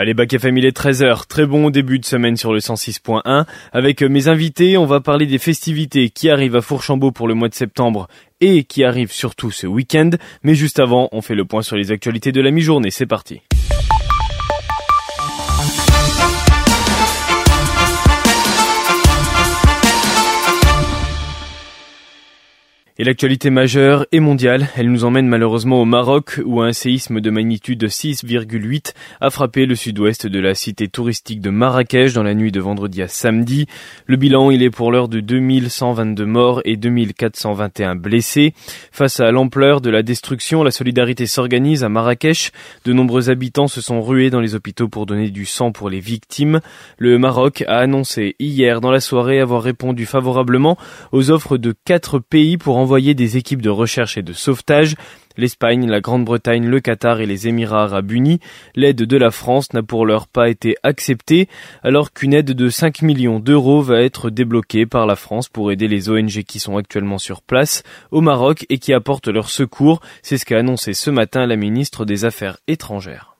Allez, Bac FM, il est 13h. Très bon début de semaine sur le 106.1. Avec mes invités, on va parler des festivités qui arrivent à Fourchambault pour le mois de septembre et qui arrivent surtout ce week-end. Mais juste avant, on fait le point sur les actualités de la mi-journée. C'est parti. Et l'actualité majeure et mondiale, elle nous emmène malheureusement au Maroc où un séisme de magnitude 6,8 a frappé le sud-ouest de la cité touristique de Marrakech dans la nuit de vendredi à samedi. Le bilan, il est pour l'heure de 2122 morts et 2421 blessés. Face à l'ampleur de la destruction, la solidarité s'organise à Marrakech. De nombreux habitants se sont rués dans les hôpitaux pour donner du sang pour les victimes. Le Maroc a annoncé hier dans la soirée avoir répondu favorablement aux offres de quatre pays pour envoyer des équipes de recherche et de sauvetage. L'Espagne, la Grande-Bretagne, le Qatar et les Émirats arabes unis. L'aide de la France n'a pour l'heure pas été acceptée, alors qu'une aide de 5 millions d'euros va être débloquée par la France pour aider les ONG qui sont actuellement sur place au Maroc et qui apportent leur secours. C'est ce qu'a annoncé ce matin la ministre des Affaires étrangères.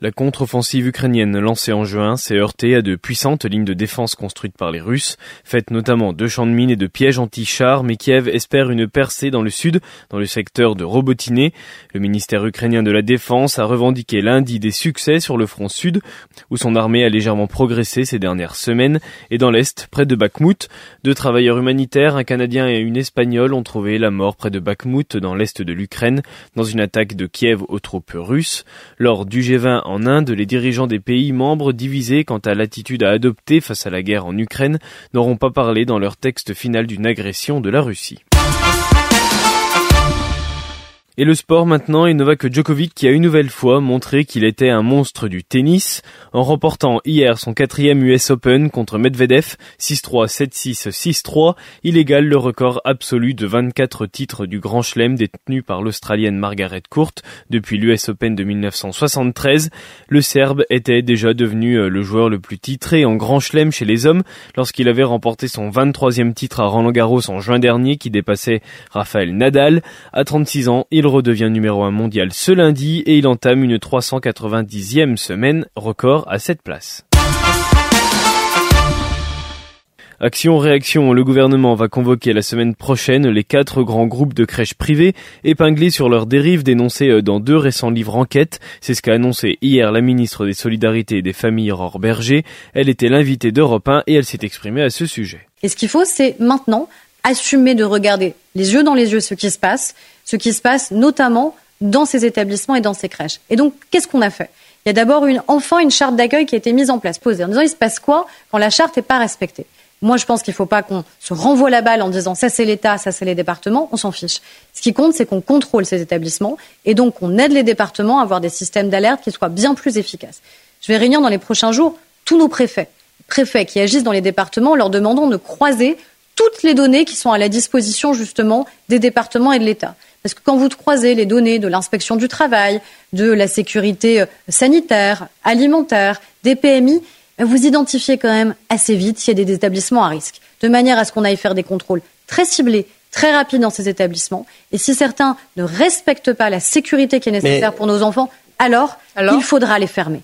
La contre-offensive ukrainienne lancée en juin s'est heurtée à de puissantes lignes de défense construites par les Russes, faites notamment de champs de mines et de pièges anti-chars, mais Kiev espère une percée dans le sud, dans le secteur de Robotiné. Le ministère ukrainien de la Défense a revendiqué lundi des succès sur le front sud, où son armée a légèrement progressé ces dernières semaines, et dans l'est, près de Bakhmut. Deux travailleurs humanitaires, un Canadien et une Espagnole, ont trouvé la mort près de Bakhmut, dans l'est de l'Ukraine, dans une attaque de Kiev aux troupes russes. Lors du G20 en Inde, les dirigeants des pays membres divisés quant à l'attitude à adopter face à la guerre en Ukraine n'auront pas parlé dans leur texte final d'une agression de la Russie. Et le sport maintenant, et Novak Djokovic qui a une nouvelle fois montré qu'il était un monstre du tennis en remportant hier son quatrième US Open contre Medvedev 6-3, 7-6, 6-3. Il égale le record absolu de 24 titres du Grand Chelem détenu par l'Australienne Margaret Court depuis l'US Open de 1973. Le Serbe était déjà devenu euh, le joueur le plus titré en Grand Chelem chez les hommes lorsqu'il avait remporté son 23e titre à Roland Garros en juin dernier qui dépassait Rafael Nadal. À 36 ans, il redevient numéro 1 mondial ce lundi et il entame une 390e semaine, record à cette place. Action-réaction, le gouvernement va convoquer la semaine prochaine les quatre grands groupes de crèches privées épinglés sur leurs dérives dénoncées dans deux récents livres enquête. C'est ce qu'a annoncé hier la ministre des Solidarités et des Familles Aurore Berger. Elle était l'invitée d'Europe 1 et elle s'est exprimée à ce sujet. Et ce qu'il faut, c'est maintenant assumer de regarder les yeux dans les yeux ce qui se passe, ce qui se passe notamment dans ces établissements et dans ces crèches. Et donc, qu'est-ce qu'on a fait? Il y a d'abord une, enfin une charte d'accueil qui a été mise en place, posée, en disant il se passe quoi quand la charte n'est pas respectée? Moi, je pense qu'il ne faut pas qu'on se renvoie la balle en disant ça c'est l'État, ça c'est les départements, on s'en fiche. Ce qui compte, c'est qu'on contrôle ces établissements et donc qu'on aide les départements à avoir des systèmes d'alerte qui soient bien plus efficaces. Je vais réunir dans les prochains jours tous nos préfets, préfets qui agissent dans les départements, en leur demandant de croiser toutes les données qui sont à la disposition justement des départements et de l'État. Parce que quand vous croisez les données de l'inspection du travail, de la sécurité euh, sanitaire, alimentaire, des PMI, vous identifiez quand même assez vite s'il y a des établissements à risque, de manière à ce qu'on aille faire des contrôles très ciblés, très rapides dans ces établissements. Et si certains ne respectent pas la sécurité qui est nécessaire pour nos enfants, alors il faudra les fermer.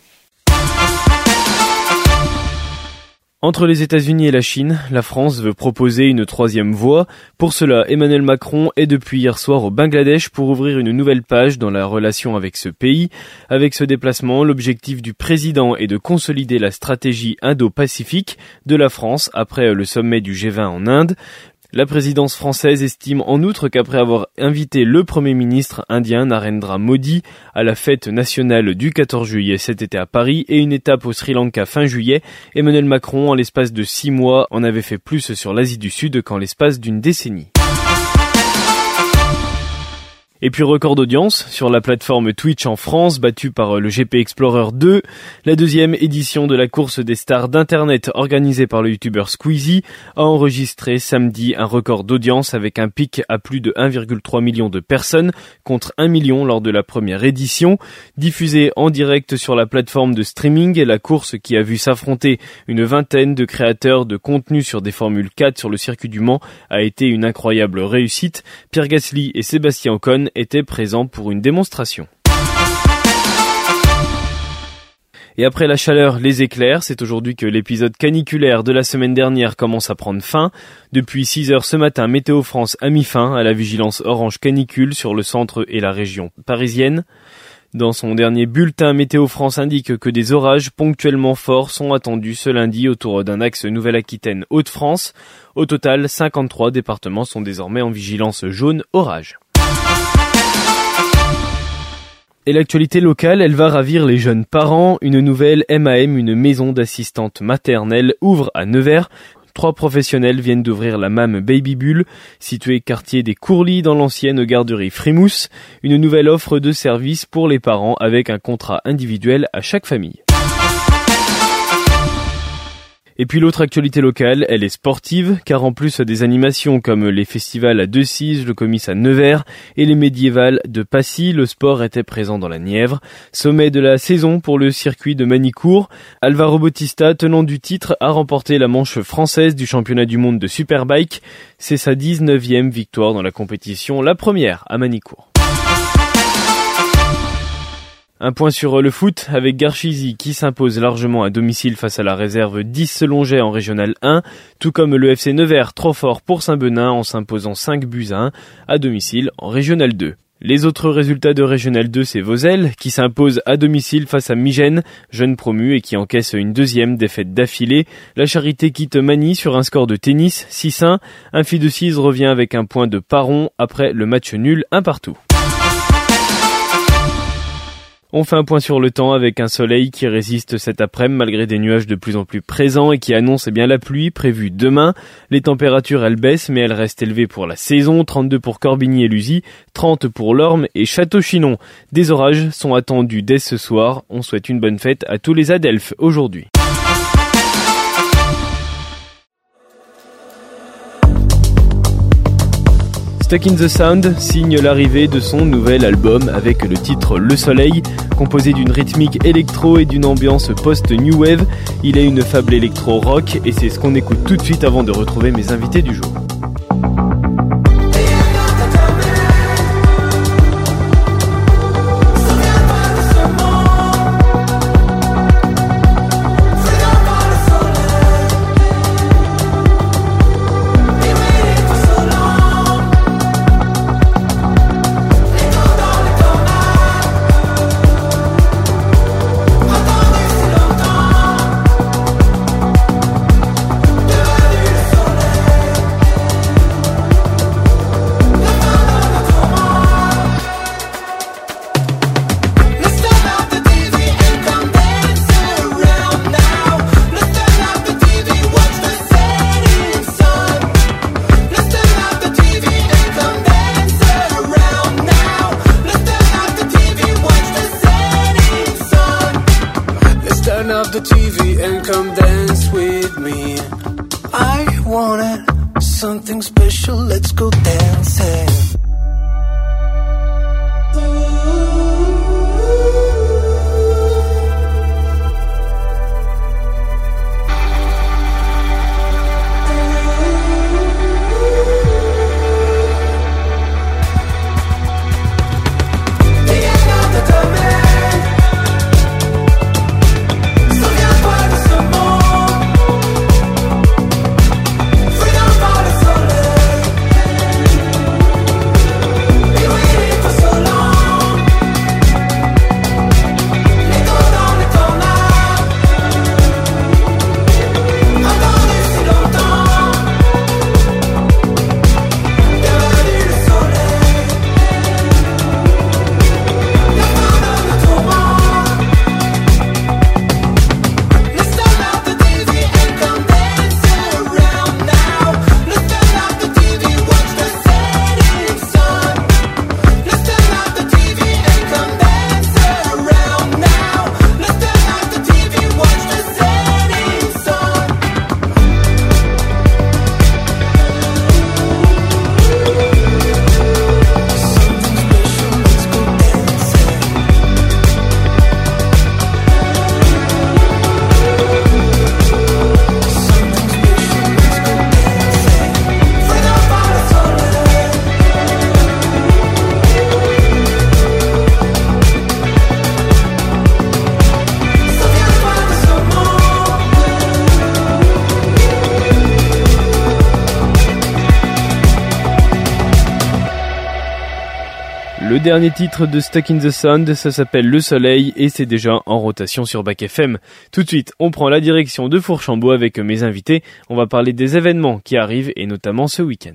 Entre les États-Unis et la Chine, la France veut proposer une troisième voie. Pour cela, Emmanuel Macron est depuis hier soir au Bangladesh pour ouvrir une nouvelle page dans la relation avec ce pays. Avec ce déplacement, l'objectif du président est de consolider la stratégie indo-pacifique de la France après le sommet du G20 en Inde. La présidence française estime en outre qu'après avoir invité le Premier ministre indien Narendra Modi à la fête nationale du 14 juillet cet été à Paris et une étape au Sri Lanka fin juillet, Emmanuel Macron, en l'espace de six mois, en avait fait plus sur l'Asie du Sud qu'en l'espace d'une décennie. Et puis record d'audience sur la plateforme Twitch en France, battue par euh, le GP Explorer 2. La deuxième édition de la course des stars d'Internet organisée par le youtubeur Squeezie a enregistré samedi un record d'audience avec un pic à plus de 1,3 million de personnes contre 1 million lors de la première édition. Diffusée en direct sur la plateforme de streaming, la course qui a vu s'affronter une vingtaine de créateurs de contenu sur des Formules 4 sur le circuit du Mans a été une incroyable réussite. Pierre Gasly et Sébastien Ocon étaient présents pour une démonstration. Et après la chaleur, les éclairs, c'est aujourd'hui que l'épisode caniculaire de la semaine dernière commence à prendre fin. Depuis 6 heures ce matin, Météo France a mis fin à la vigilance orange canicule sur le centre et la région parisienne. Dans son dernier bulletin, Météo France indique que des orages ponctuellement forts sont attendus ce lundi autour d'un axe Nouvelle-Aquitaine-Haute-France. Au total, 53 départements sont désormais en vigilance jaune orage. Et l'actualité locale, elle va ravir les jeunes parents. Une nouvelle MAM, une maison d'assistante maternelle, ouvre à Nevers. Trois professionnels viennent d'ouvrir la MAM Baby Bull, située quartier des Courlis dans l'ancienne garderie Frimousse. Une nouvelle offre de service pour les parents avec un contrat individuel à chaque famille. Et puis l'autre actualité locale, elle est sportive, car en plus des animations comme les festivals à Decize, le Comice à Nevers et les médiévales de Passy, le sport était présent dans la Nièvre. Sommet de la saison pour le circuit de Manicourt. Alvaro Bautista, tenant du titre, a remporté la manche française du championnat du monde de Superbike. C'est sa 19e victoire dans la compétition, la première à Manicourt. Un point sur le foot avec Garchizi qui s'impose largement à domicile face à la réserve 10 Selonget en Régional 1, tout comme le FC Nevers trop fort pour Saint-Benin en s'imposant 5 buts à 1 à domicile en Régional 2. Les autres résultats de Régional 2, c'est Vosel, qui s'impose à domicile face à Migène, jeune promu et qui encaisse une deuxième défaite d'affilée. La Charité quitte Mani sur un score de tennis 6-1. Un fil de 6 revient avec un point de Paron après le match nul un partout. On fait un point sur le temps avec un soleil qui résiste cet après-midi malgré des nuages de plus en plus présents et qui annonce eh bien la pluie prévue demain. Les températures elles baissent mais elles restent élevées pour la saison, 32 pour Corbigny et Lusy, 30 pour Lorme et Château-Chinon. Des orages sont attendus dès ce soir. On souhaite une bonne fête à tous les Adelphes aujourd'hui. Stuck in the Sound signe l'arrivée de son nouvel album avec le titre Le Soleil, composé d'une rythmique électro et d'une ambiance post-new wave. Il est une fable électro-rock et c'est ce qu'on écoute tout de suite avant de retrouver mes invités du jour. Le dernier titre de Stuck in the Sun, ça s'appelle Le Soleil et c'est déjà en rotation sur Bac FM. Tout de suite, on prend la direction de Fourchambault avec mes invités. On va parler des événements qui arrivent et notamment ce week-end.